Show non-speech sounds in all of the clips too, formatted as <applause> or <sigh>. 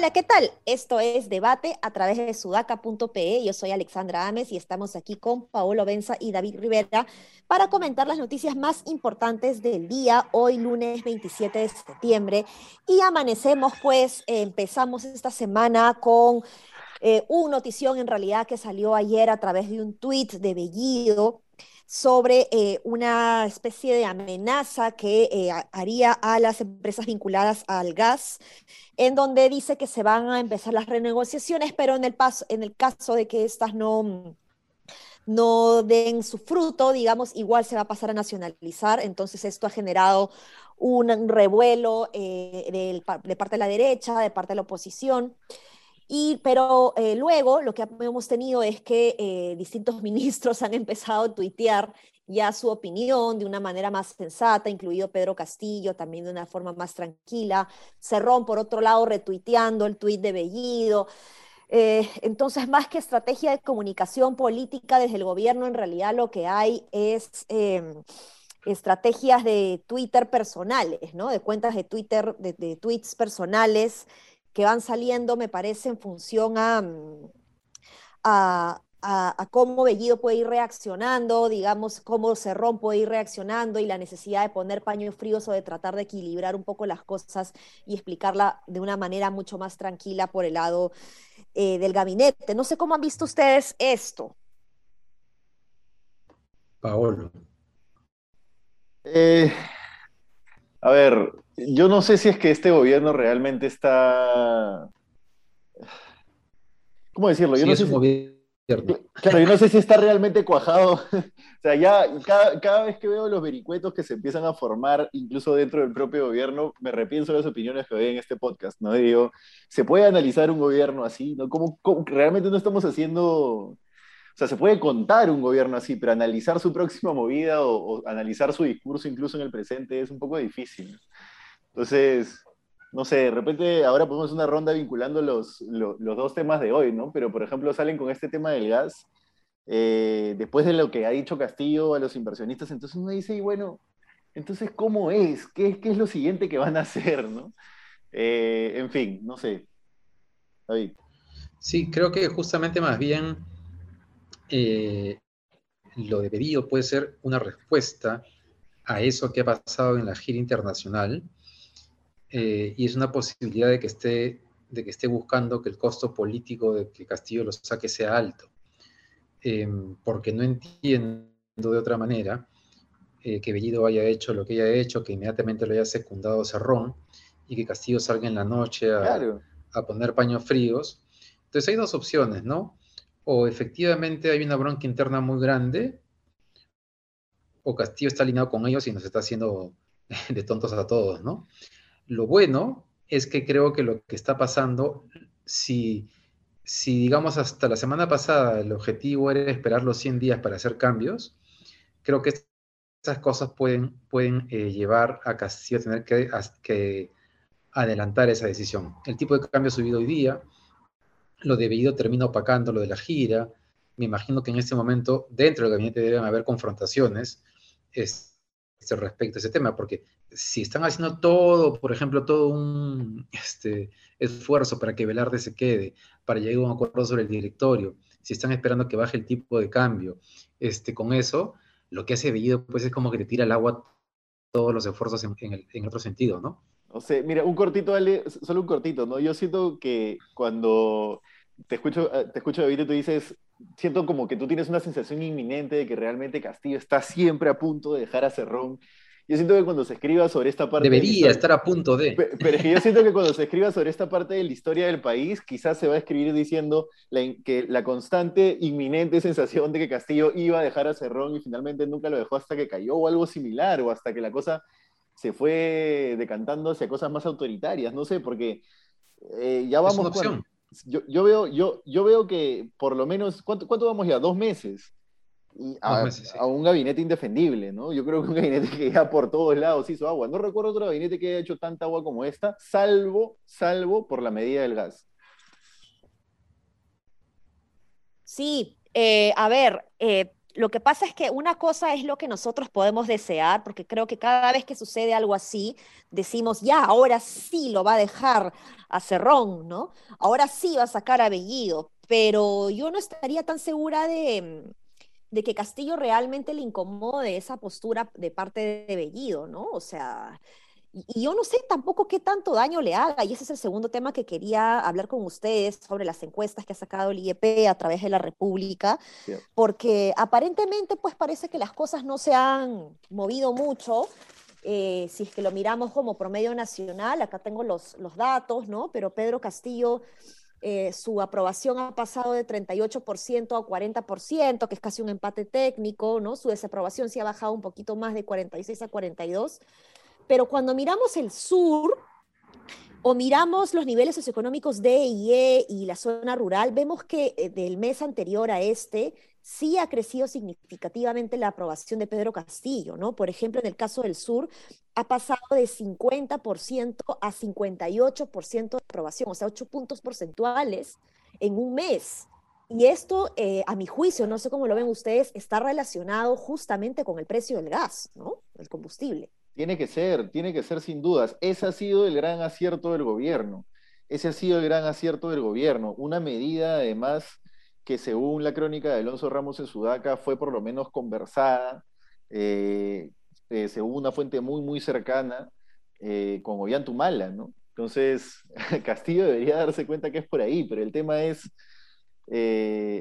Hola, ¿qué tal? Esto es Debate a través de sudaca.pe. Yo soy Alexandra Ames y estamos aquí con Paolo Benza y David Rivera para comentar las noticias más importantes del día, hoy lunes 27 de septiembre. Y amanecemos, pues, empezamos esta semana con eh, una notición en realidad que salió ayer a través de un tuit de Bellido sobre eh, una especie de amenaza que eh, haría a las empresas vinculadas al gas, en donde dice que se van a empezar las renegociaciones, pero en el, paso, en el caso de que estas no, no den su fruto, digamos, igual se va a pasar a nacionalizar. Entonces esto ha generado un revuelo eh, de parte de la derecha, de parte de la oposición. Y, pero eh, luego lo que hemos tenido es que eh, distintos <laughs> ministros han empezado a tuitear ya su opinión de una manera más sensata, incluido Pedro Castillo, también de una forma más tranquila. Cerrón, por otro lado, retuiteando el tuit de Bellido. Eh, entonces, más que estrategia de comunicación política desde el gobierno, en realidad lo que hay es em, estrategias de Twitter personales, ¿no? De cuentas de Twitter, de, de tweets personales que van saliendo, me parece, en función mm, a, a, cómo Bellido puede ir reaccionando, digamos, cómo Cerrón puede ir reaccionando y la necesidad de poner paños fríos o de tratar de equilibrar un poco las cosas y explicarla de una manera mucho más tranquila por el lado eh, del gabinete. No sé cómo han visto ustedes esto. Paolo. Eh, a ver, yo no sé si es que este gobierno realmente está. ¿Cómo decirlo? Yo no sé si... Claro, yo no sé si está realmente cuajado. <laughs> o sea, ya cada, vez que veo los vericuetos que se empiezan a formar, incluso dentro del propio gobierno, me repienso las opiniones que doy en este podcast, ¿no? digo, ¿se puede analizar un gobierno así? ¿no? ¿Cómo, realmente no estamos haciendo o sea, se puede contar un gobierno así, pero analizar su próxima movida o, analizar su discurso incluso en el presente es un poco difícil. Entonces, no sé, de repente ahora podemos una ronda vinculando los, los, dos temas de hoy, ¿no? Pero, por ejemplo, salen con este tema del gas, eh, después de lo que ha dicho Castillo a los inversionistas, entonces uno dice, y bueno, entonces, ¿cómo es? ¿Qué, qué es lo siguiente que van a hacer, no? Eh, en fin, no sé. David. Sí, creo que justamente más bien eh, lo de pedido puede ser una respuesta a eso que ha pasado en la gira internacional eh, y es una posibilidad de que, esté, de que esté buscando que el costo político de que Castillo lo saque sea alto. Em, porque no entiendo de otra manera eh, que Bellido haya hecho lo que haya hecho, que inmediatamente lo haya secundado Cerrón y que Castillo salga en la noche a, a poner paños fríos. Entonces hay dos opciones, ¿no? O efectivamente hay una bronca interna muy grande, o Castillo está alineado con ellos y nos está haciendo <laughs> de tontos a todos, ¿no? Lo bueno es que creo que lo que está pasando, si, si digamos hasta la semana pasada el objetivo era esperar los 100 días para hacer cambios, creo que esas cosas pueden, pueden eh, llevar a Castillo a tener que, que, adelantar esa decisión. El tipo de cambio subido hoy día, lo debido termina opacando lo de la gira, me imagino que en este momento dentro del gabinete deben haber confrontaciones este, respecto a ese tema, porque si están haciendo todo, por ejemplo, todo un este, esfuerzo para que Velarde se quede, para llegar a un acuerdo sobre el directorio, si están esperando que baje el tipo de cambio, este, con eso, lo que hace Bellido pues es como que te tira el agua todos los esfuerzos en, en, otro sentido, ¿no? O sea, mira, un cortito, Ale, solo un cortito, ¿no? Yo siento que cuando te escucho, te escucho David, y tú dices, siento como que tú tienes una sensación inminente de que realmente Castillo está siempre a punto de dejar a Cerrón yo siento que cuando se escriba sobre esta parte... Debería estar a punto de... Pero es que yo siento que cuando se escriba sobre esta parte de la historia del país, quizás se va a escribir diciendo que la constante, inminente sensación de que Castillo iba a dejar a Cerrón y finalmente nunca lo dejó hasta que cayó o algo similar, o hasta que la cosa se fue decantando hacia cosas más autoritarias, no sé, porque eh, ya vamos... Es una opción. Yo, yo, veo, yo, yo veo que por lo menos, ¿cuánto, ¿cuánto vamos ya? Dos meses a, un gabinete indefendible, ¿no? Yo creo que un gabinete que ya por todos lados hizo agua. No recuerdo otro gabinete que haya hecho tanta agua como esta, salvo, salvo por la medida del gas. Sí, eh, a ver, eh, lo que pasa es que una cosa es lo que nosotros podemos desear, porque creo que cada vez que sucede algo así, decimos, ya, ahora sí lo va a dejar a Cerrón, ¿no? Ahora sí va a sacar a Bellido, pero yo no estaría tan segura de, de que Castillo realmente le incomode esa postura de parte de Bellido, ¿no? O sea, y, yo no sé tampoco qué tanto daño le haga, y ese es el segundo tema que quería hablar con ustedes sobre las encuestas que ha sacado el IEP a través de la República, porque aparentemente pues parece que las cosas no se han movido mucho. Eh, si es que lo miramos como promedio nacional, acá tengo los, los datos, ¿no? Pero Pedro Castillo, eh, su aprobación ha pasado de 38% a 40%, que es casi un empate técnico, ¿no? Su desaprobación sí ha bajado un poquito más de 46 a 42. Pero cuando miramos el sur o miramos los niveles socioeconómicos D y E y la zona rural, vemos que eh, del mes anterior a este sí ha crecido significativamente la aprobación de Pedro Castillo, ¿no? Por ejemplo, en el caso del sur, ha pasado de 50% a 58% de aprobación, o sea, 8 puntos porcentuales en un mes. Y esto, eh, a mi juicio, no sé cómo lo ven ustedes, está relacionado justamente con el precio del gas, ¿no? El combustible. Tiene que ser, tiene que ser sin dudas. Ese ha sido el gran acierto del gobierno. Ese ha sido el gran acierto del gobierno. Una medida, además, que según la crónica de Alonso Ramos en Sudaca fue por lo menos conversada, eh, eh, según una fuente muy, muy cercana, eh, con Ollantumala, ¿no? Entonces, <laughs> Castillo debería darse cuenta que es por ahí, pero el tema es,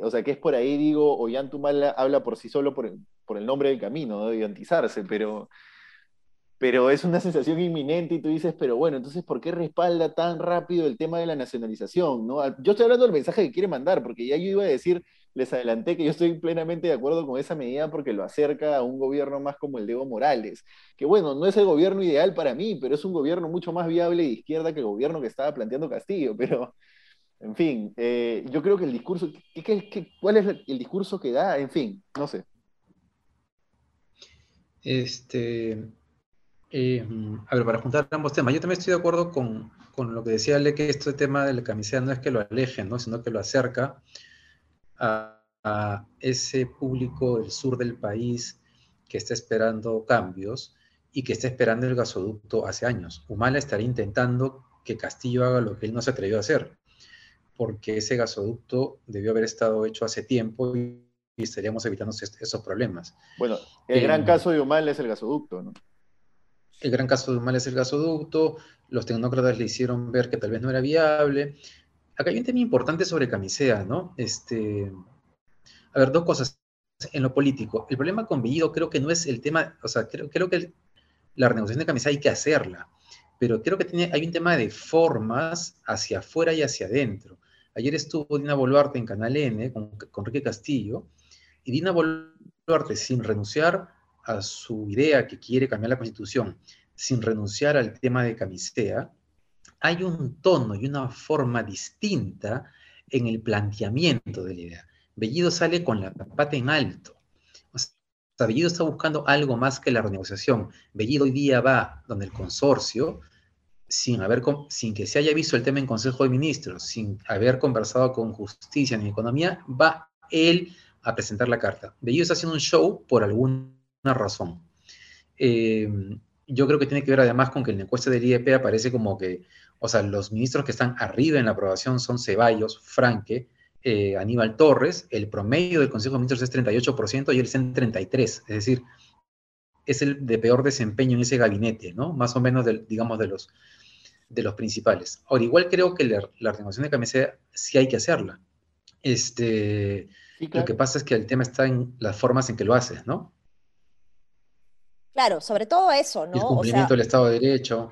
o sea, que es por ahí, digo, Ollantumala habla por sí solo por el, nombre del camino, ¿no? de pero pero es una sensación inminente y tú dices, pero bueno, entonces, ¿por qué respalda tan rápido el tema de la nacionalización? ¿no? Yo estoy hablando del mensaje que quiere mandar, porque ya yo iba a decir, les adelanté que yo estoy plenamente de acuerdo con esa medida porque lo acerca a un gobierno más como el de Evo Morales, que bueno, no es el gobierno ideal para mí, pero es un gobierno mucho más viable de izquierda que el gobierno que estaba planteando Castillo, pero... En fin, eh, yo creo que el discurso, cuál es el discurso que da? En fin, no sé. Este, eh, a ver, para juntar ambos temas, yo también estoy de acuerdo con, lo que decía Ale, que este tema de la camiseta no es que lo aleje, ¿no? sino que lo acerca a, ese público del sur del país que está esperando cambios y que está esperando el gasoducto hace años. Humala estaría intentando que Castillo haga lo que él no se atrevió a hacer, porque ese gasoducto debió haber estado hecho hace tiempo y, estaríamos evitando esos problemas. Bueno, el gran eh, caso de Humala es el gasoducto, ¿no? El gran caso de mal es el gasoducto, los tecnócratas le hicieron ver que tal vez no era viable. Acá hay un tema importante sobre Camisea, ¿no? Este, a ver, dos cosas. En lo político, el problema con Bellido creo que no es el tema, o sea, creo, que la renegociación de Camisea hay que hacerla, pero creo que tiene, hay un tema de formas hacia afuera y hacia adentro. Ayer estuvo Dina Boluarte en Canal N con, con Enrique Castillo, y Dina Boluarte, sin renunciar a su idea que quiere cambiar la constitución sin renunciar al tema de camisea, hay un tono y una forma distinta en el planteamiento de la idea. Bellido sale con la pata en alto. O sea, Bellido está buscando algo más que la renegociación. Bellido hoy día va donde el consorcio, sin, haber, sin que se haya visto el tema en Consejo de Ministros, sin haber conversado con justicia ni economía, va él a presentar la carta. Bellido está haciendo un show por algún razón. Eh, yo creo que tiene que ver además con que en la encuesta del IEP aparece como que, o sea, los ministros que están arriba en la aprobación son Ceballos, Franque, eh, Aníbal Torres, el promedio del Consejo de Ministros es 38% y él está en 33%, es decir, es el de peor desempeño en ese gabinete, ¿no? Más o menos, digamos, de los, de los principales. Ahora, igual creo que la, renovación de camiseta sí hay que hacerla. Este, Lo que pasa es que el tema está en las formas en que lo haces, ¿no? Claro, sobre todo eso, ¿no? El cumplimiento del Estado de Derecho.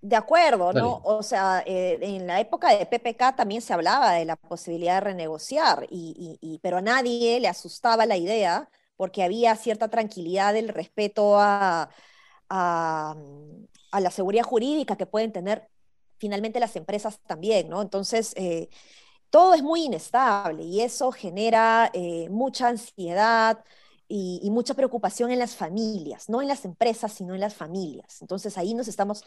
De acuerdo, ¿no? O sea, eh, en la época de PPK también se hablaba de la posibilidad de renegociar, y, pero a nadie le asustaba la idea porque había cierta tranquilidad del respeto a, a, la seguridad jurídica que pueden tener finalmente las empresas también, ¿no? Entonces, eh, todo es muy inestable y eso genera eh, mucha ansiedad, y, mucha preocupación en las familias, no en las empresas, sino en las familias. Entonces ahí nos estamos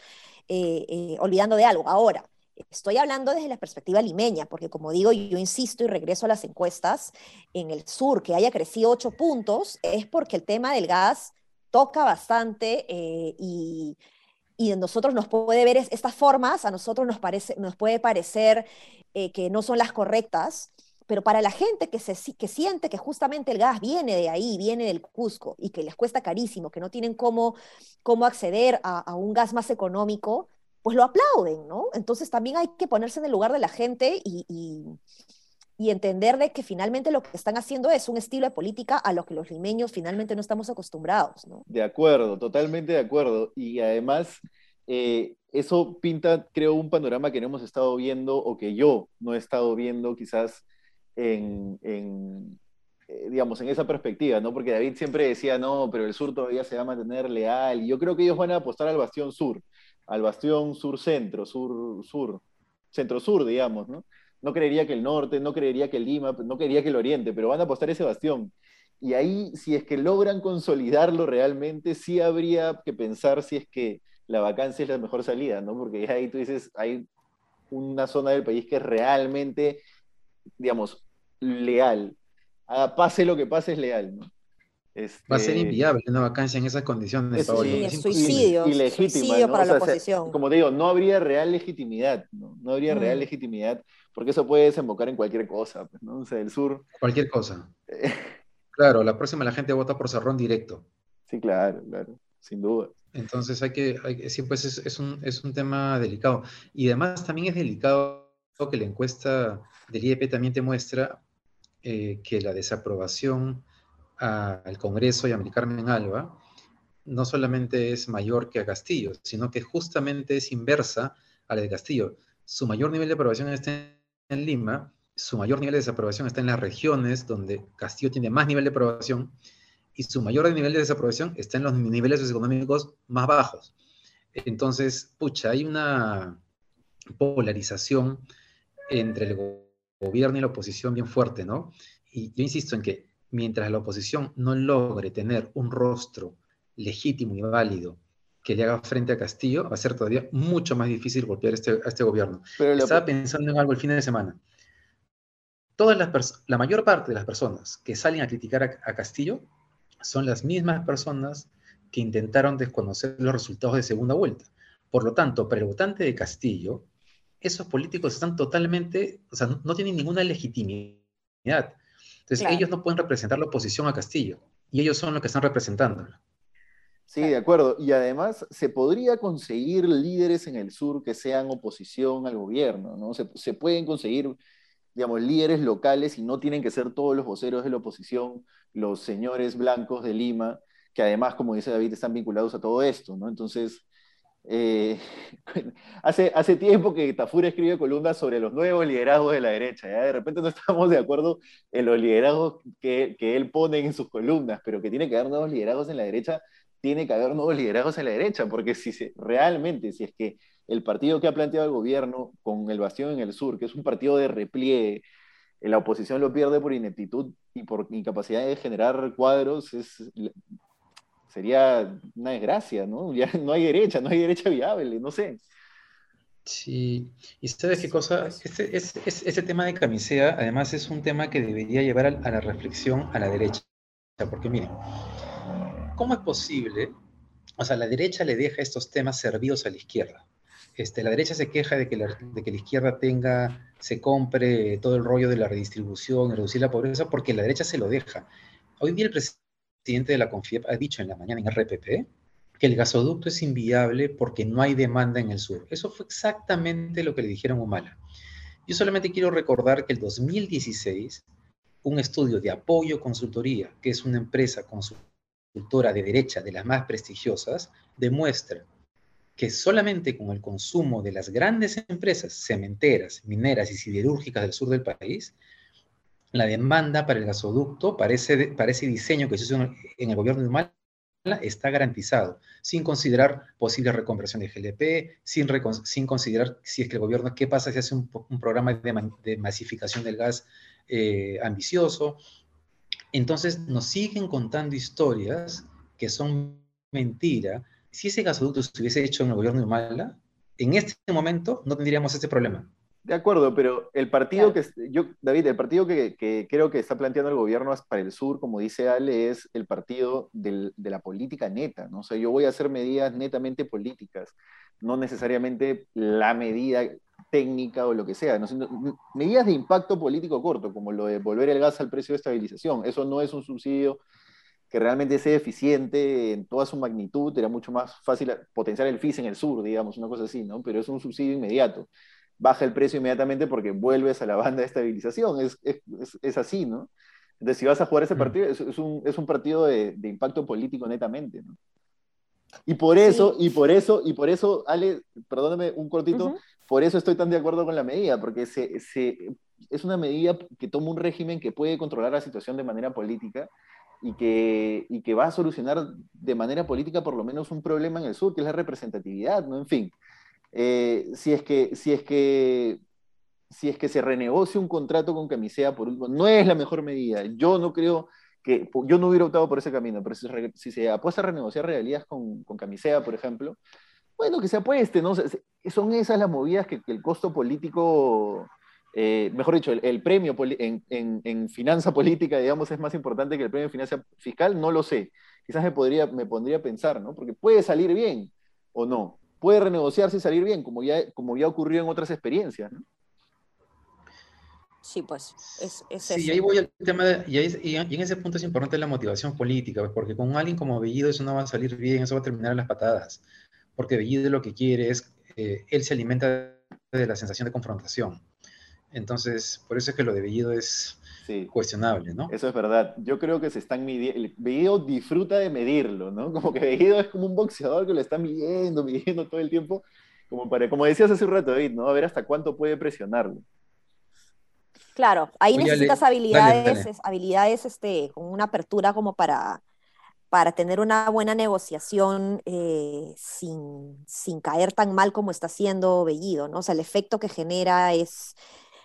eh, eh, olvidando de algo. Ahora, Estoy hablando desde la perspectiva limeña, porque como digo, yo insisto y regreso a las encuestas, en el sur que haya crecido ocho puntos es porque el tema del gas toca bastante eh, y, y nosotros nos puede ver estas formas, a nosotros nos, parece, nos puede parecer eh, que no son las correctas, pero para la gente que, se, que siente que justamente el gas viene de ahí, viene del Cusco y que les cuesta carísimo, que no tienen cómo, cómo acceder a, un gas más económico, pues lo aplauden, ¿no? Entonces también hay que ponerse en el lugar de la gente y, y, y, entender de que finalmente lo que están haciendo es un estilo de política a lo que los limeños finalmente no estamos acostumbrados, ¿no? De acuerdo, totalmente de acuerdo. Y además, eh, eso pinta, creo, un panorama que no hemos estado viendo o que yo no he estado viendo quizás en, en eh, digamos, en esa perspectiva, ¿no? Porque David siempre decía, no, pero el sur todavía se va a mantener leal. Yo creo que ellos van a apostar al bastión sur al bastión sur-centro, sur-sur, centro-sur, digamos, ¿no? No creería que el norte, no creería que el Lima, no creería que el oriente, pero van a apostar ese bastión. Y ahí, si es que logran consolidarlo realmente, sí habría que pensar si es que la vacancia es la mejor salida, ¿no? Porque ahí tú dices, hay una zona del país que realmente, digamos, leal. Ah, pase lo que pase, es leal, ¿no? Va a ser este, inviable una vacancia en esas condiciones. Es, suicidio, suicidio para la oposición. como te digo, no habría real legitimidad, no, no habría real mm. legitimidad, porque eso puede desembocar en cualquier cosa, pues, ¿no? O sea, el sur. Cualquier cosa. <laughs> claro, la próxima la gente vota por Cerrón directo. Sí, claro, claro, sin duda. Entonces hay que, sí, pues es, un, es un tema delicado. Y además también es delicado que la encuesta del IEP también te muestra eh, que la desaprobación al Congreso y a Carmen Alba, no solamente es mayor que a Castillo, sino que justamente es inversa a la de Castillo. Su mayor nivel de aprobación está en Lima, su mayor nivel de desaprobación está en las regiones donde Castillo tiene más nivel de aprobación y su mayor nivel de desaprobación está en los niveles socioeconómicos más bajos. Entonces, pucha, hay una polarización entre el gobierno y la oposición bien fuerte, ¿no? Y yo insisto en que mientras la oposición no logre tener un rostro legítimo y válido que le haga frente a Castillo, va a ser todavía mucho más difícil golpear este, a este gobierno. Estaba pensando en algo el fin de semana. Todas las la mayor parte de las personas que salen a criticar a, Castillo son las mismas personas que intentaron desconocer los resultados de segunda vuelta. Por lo tanto, para el votante de Castillo, esos políticos están totalmente, o sea, no tienen ninguna legitimidad. Entonces, ellos no pueden representar la oposición a Castillo, y ellos son los que están representando. Sí, de acuerdo. Y además, se podría conseguir líderes en el sur que sean oposición al gobierno, ¿no? Se, se pueden conseguir, digamos, líderes locales y no tienen que ser todos los voceros de la oposición, los señores blancos de Lima, que además, como dice David, están vinculados a todo esto, ¿no? Entonces, eh, <laughs> hace, hace tiempo que Tafur escribe columnas sobre los nuevos liderazgos de la derecha. ¿ya? De repente no <laughs> estamos de acuerdo en los liderazgos que, que, él pone en sus columnas, pero que tiene que haber nuevos liderazgos en la derecha, tiene que haber nuevos liderazgos en la derecha, porque si realmente, si es que el partido que ha planteado el gobierno con el Bastión en el sur, que es un partido de repliegue, la oposición lo pierde por ineptitud y por incapacidad de generar cuadros, es, sería una desgracia, ¿no? <laughs> Ya no hay derecha, no hay derecha viable, no sé. Sí, y sabes qué cosa, este, ese, tema de camisea además es un tema que debería llevar a, la reflexión a la derecha, porque miren, ¿cómo es posible? O sea, la derecha le deja estos temas servidos a la izquierda. Este, la derecha se queja de que la, de que la izquierda tenga, se compre todo el rollo de la redistribución, reducir la pobreza, porque la derecha se lo deja. Hoy día el presidente presidente de la CONFIEP ha dicho en la mañana en RPP que el gasoducto es inviable porque no hay demanda en el sur. Eso fue exactamente lo que le dijeron a Humala. Yo solamente quiero recordar que el 2016, un estudio de apoyo consultoría, que es una empresa consultora de derecha de las más prestigiosas, demuestra que solamente con el consumo de las grandes empresas cementeras, mineras y siderúrgicas del sur del país, la demanda para el gasoducto, para ese, diseño que se hizo en el gobierno de Humala, está garantizado, sin considerar posible reconversión de GLP, sin, sin considerar si es que el gobierno, qué pasa si hace un, programa de, masificación del gas eh, ambicioso. Entonces nos siguen contando historias que son mentira. Si ese gasoducto se hubiese hecho en el gobierno de Humala, en este momento no tendríamos este problema. De acuerdo, pero el partido que, yo, David, el partido que, creo que está planteando el gobierno para el sur, como dice Ale, es el partido de la política neta, ¿no? O sea, yo voy a hacer medidas netamente políticas, no necesariamente la medida técnica o lo que sea, medidas de impacto político corto, como lo de volver el gas al precio de estabilización, eso no es un subsidio que realmente sea eficiente en toda su magnitud, era mucho más fácil potenciar el FIS en el sur, digamos, una cosa así, ¿no? Pero es un subsidio inmediato baja el precio inmediatamente porque vuelves a la banda de estabilización. Es, es, es así, ¿no? Entonces, si vas a jugar ese mm. partido, es, un, es un, partido de, de, impacto político netamente, ¿no? Y por eso, y por eso, y por eso, Ale, perdóname un cortito, por eso estoy tan de acuerdo con la medida, porque se, se, es una medida que toma un régimen que puede controlar la situación de manera política y que, y que va a solucionar de manera política por lo menos un problema en el sur, que es la representatividad, ¿no? En fin, eh, si, es que, si, es que, si es que se renegocie un contrato con Camisea por no es la mejor medida. Yo no creo que, yo no hubiera optado por ese camino, pero si, se apuesta a renegociar realidades con, con, Camisea, por ejemplo, bueno, que se apueste, ¿no? Son esas las movidas que, el costo político, eh, mejor dicho, el, premio en, en, en, finanza <laughs> política, digamos, es más importante que el premio en finanza fiscal, no lo sé. Quizás me, podría, me pondría a pensar, ¿no? Porque puede salir bien o no puede renegociarse y salir bien, como ya, como ya ocurrió en otras experiencias. ¿no? Sí, pues es, es Sí, y ahí voy al tema, de, y, en ese punto es importante la motivación política, pues, porque con alguien como Bellido eso no va a salir bien, eso va a terminar en las patadas, porque Bellido lo que quiere es, eh, él se alimenta de la sensación de confrontación. Entonces, por eso es que lo de Bellido es, cuestionable, ¿no? Eso es verdad. Yo creo que se están midiendo, Bellido disfruta de medirlo, ¿no? Como que Bellido es como un boxeador que lo está midiendo, midiendo todo el tiempo, como, para, como decías hace un rato, David, ¿no? A ver hasta cuánto puede presionarlo. Claro, ahí necesitas habilidades, habilidades este, con una apertura como para, para tener una buena negociación eh, sin, sin, caer tan mal como está haciendo Bellido, ¿no? O sea, el efecto que genera es,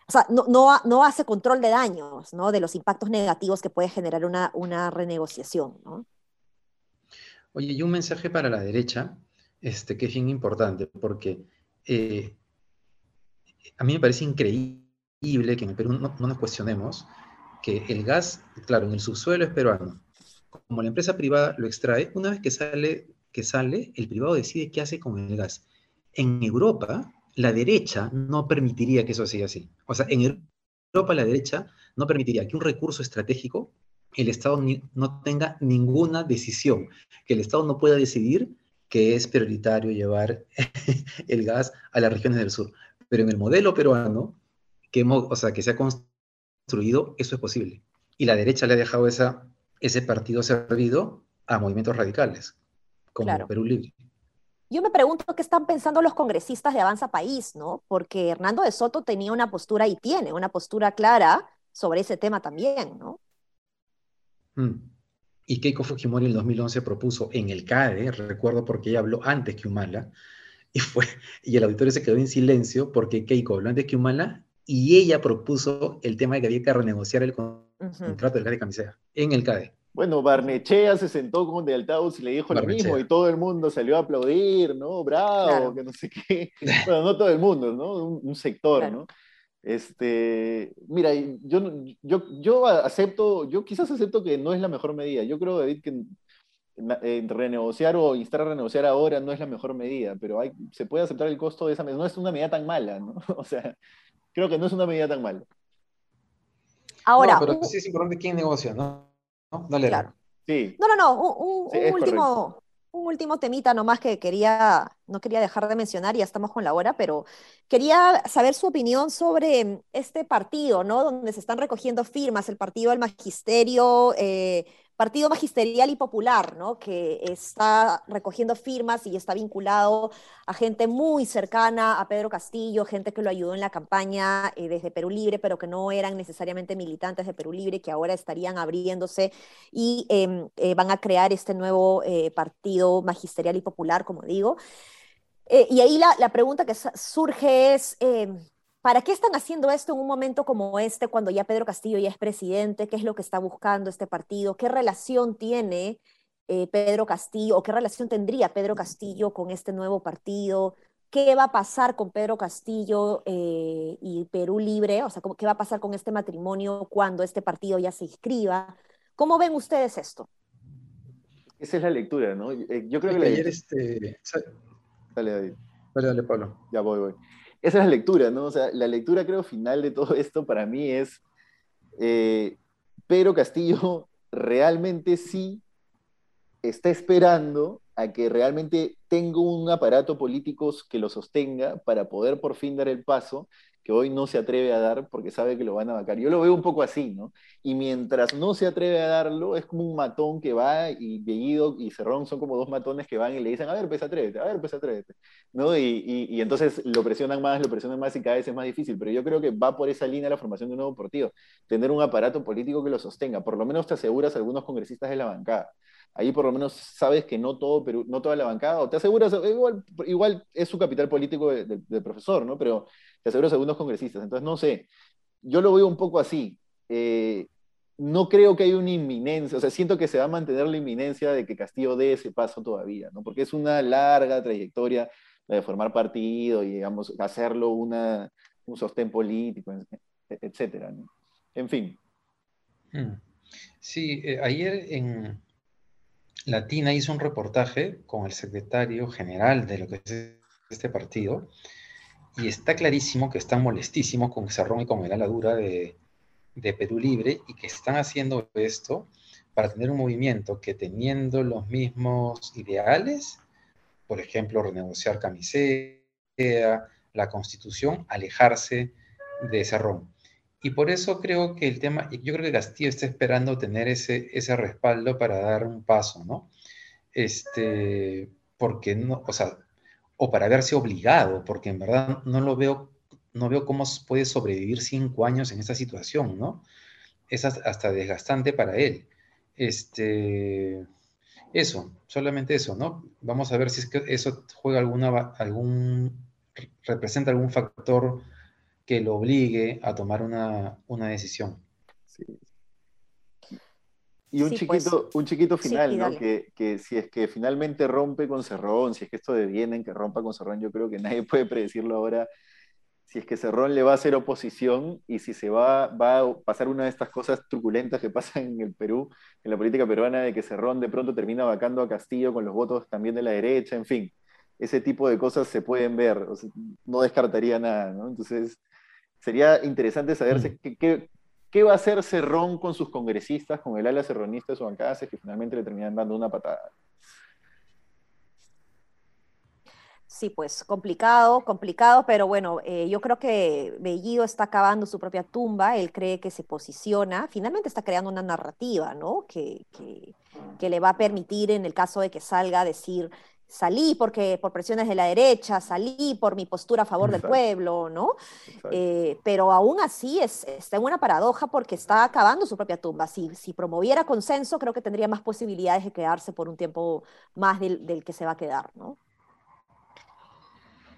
o sea, no, no, no, hace control de daños, ¿no? De los impactos negativos que puede generar una, una renegociación, ¿no? Oye, y un mensaje para la derecha, este, que es bien importante, porque eh, a mí me parece increíble que en el Perú no, no, nos cuestionemos que el gas, claro, en el subsuelo es peruano. Como la empresa privada lo extrae, una vez que sale, que sale, el privado decide qué hace con el gas. En Europa, la derecha no permitiría que eso sea así. O sea, en Europa la derecha no permitiría que un recurso estratégico el Estado no tenga ninguna decisión, que el Estado no pueda decidir que es prioritario llevar <laughs> el gas a las regiones del sur. Pero en el modelo peruano, que, o sea, que se ha construido, eso es posible. Y la derecha le ha dejado esa, ese partido servido a movimientos radicales, como Perú Libre. Yo me pregunto qué están pensando los congresistas de Avanza País, ¿no? Porque Hernando de Soto tenía una postura y tiene una postura clara sobre ese tema también, ¿no? Mm. Y Keiko Fujimori en el 2011 propuso en el CADE, recuerdo porque ella habló antes que Humala, y, fue, y el auditorio se quedó en silencio porque Keiko habló antes que Humala y ella propuso el tema de que había que renegociar el contrato del CADE de camisea en el CADE. Bueno, Barnechea se sentó con de altavoz y le dijo lo mismo y todo el mundo salió a aplaudir, ¿no? Bravo, que no sé qué. Bueno, no todo el mundo, ¿no? Un, sector, ¿no? Este, mira, yo, yo, yo acepto, yo quizás acepto que no es la mejor medida. Yo creo, David, que renegociar o instar a renegociar ahora no es la mejor medida, pero hay, se puede aceptar el costo de esa medida. No es una medida tan mala, ¿no? <laughs> O sea, creo que no es una medida tan mala. Ahora. pero sí es importante quién negocia, ¿no? ¿No? Dale. Claro. Sí. No, no, no, un, último, un último temita nomás que quería, no quería dejar de mencionar, ya estamos con la hora, pero quería saber su opinión sobre este partido, ¿no? Donde se están recogiendo firmas, el partido del magisterio, eh, partido magisterial y popular, ¿no? Que está recogiendo firmas y está vinculado a gente muy cercana a Pedro Castillo, gente que lo ayudó en la campaña eh, desde Perú Libre, pero que no eran necesariamente militantes de Perú Libre, que ahora estarían abriéndose y em, eh, van a crear este nuevo eh, partido magisterial y popular, como digo. y ahí la, pregunta que surge es em, ¿Para qué están haciendo esto en un momento como este, cuando ya Pedro Castillo ya es presidente? ¿Qué es lo que está buscando este partido? ¿Qué relación tiene eh, Pedro Castillo o qué relación tendría Pedro Castillo con este nuevo partido? qué va a pasar con Pedro Castillo eh, y Perú Libre, o sea, qué va a pasar con este matrimonio cuando este partido ya se inscriba. ¿Cómo ven ustedes esto? Esa es la lectura, ¿no? Eh, yo creo que, ayer este... Dale, David. Dale, dale, Pablo. Ya voy, voy. Esa es la lectura, ¿no? O sea, la lectura creo final de todo esto para mí es eh, Pedro Castillo <laughs> realmente sí está esperando a que realmente tenga un aparato político que lo sostenga para poder por fin dar el paso que hoy no se atreve a dar porque sabe que lo van a vacar. Yo lo veo un poco así, ¿no? Y mientras no se atreve a darlo, es como un matón que va y Bellido y Cerrón son como dos matones que van y le dicen, a ver, pues atrévete, a ver, pues atrévete, ¿no? Y, y, entonces lo presionan más, lo presionan más y cada vez es más difícil. Pero yo creo que va por esa línea la formación de un nuevo partido, tener un aparato político que lo sostenga. Por lo menos te aseguras algunos congresistas de la bancada ahí por lo menos sabes que no todo Perú, no toda la bancada, o te aseguras, igual, igual es su capital político del de, profesor, ¿no? Pero te aseguras algunos congresistas. Entonces, no sé, yo lo veo un poco así. Eh, no creo que haya una inminencia, o sea, siento que se va a mantener la inminencia de que Castillo dé ese paso todavía, ¿no? Porque es una larga trayectoria de formar partido y, digamos, hacerlo una, un sostén político, etcétera, ¿no? En fin. Hmm. Sí, eh, ayer en, Latina hizo un reportaje con el secretario general de lo que es este partido y está clarísimo que están molestísimos con Cerrón y con el ala dura de, Perú Libre y que están haciendo esto para tener un movimiento que teniendo los mismos ideales, por ejemplo, renegociar camiseta, la constitución, alejarse de Cerrón. Y por eso creo que el tema, yo creo que Castillo está esperando tener ese, ese respaldo para dar un paso, ¿no? Este, porque no, o sea, o para verse obligado, porque en verdad no lo veo, no veo cómo puede sobrevivir cinco años en esta situación, ¿no? Es hasta desgastante para él. Este, eso, solamente eso, ¿no? Vamos a ver si es que eso juega alguna, algún, representa algún factor que lo obligue a tomar una, decisión. Y un, pues. chiquito, un chiquito final, ¿no? Que, si es que finalmente rompe con Cerrón, si es que esto deviene en que rompa con Cerrón, yo creo que nadie <laughs> puede predecirlo ahora. Si es que Cerrón le va a hacer oposición y si se va, va a pasar una de estas cosas truculentas que <laughs> pasan en el Perú, en la política peruana, de que Cerrón de pronto termina vacando a Castillo con los votos también de la derecha, en fin, ese tipo de cosas se pueden ver, no descartaría nada, ¿no? Entonces, Sería interesante saber mm. qué, va a hacer Cerrón con sus congresistas, con el ala cerronista de su bancada, si que finalmente le terminan dando una patada. Sí, pues complicado, complicado, pero bueno, eh, yo creo que Bellido está acabando su propia tumba, él cree que se posiciona, finalmente está creando una narrativa, ¿no? Que, que, que le va a permitir, en el caso de que salga, a decir salí porque por presiones de la derecha, salí por mi postura a favor del pueblo, ¿no? Eh, pero aún así es, está en una paradoja porque está acabando su propia tumba. Si, si promoviera consenso, creo que tendría más posibilidades de quedarse por un tiempo más del, del que se va a quedar, ¿no?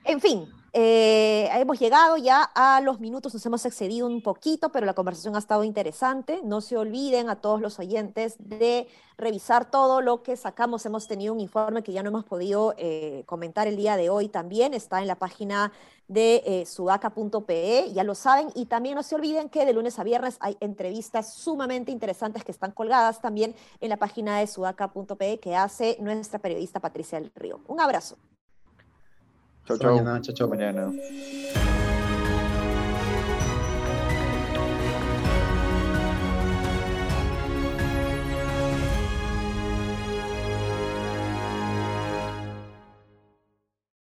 En fin, eh, hemos llegado ya a los minutos, nos hemos excedido un poquito, pero la conversación ha estado interesante. No se olviden a todos los oyentes de revisar todo lo que sacamos. Hemos tenido un informe que ya no hemos podido eh, comentar el día de hoy también. Está en la página de eh, sudaca.pe, ya lo saben. Y también no se olviden que de lunes a viernes hay entrevistas sumamente interesantes que están colgadas también en la página de sudaca.pe que hace nuestra periodista Patricia del Río. Un abrazo. Chao, chao. Mañana, chao, chao. Mañana.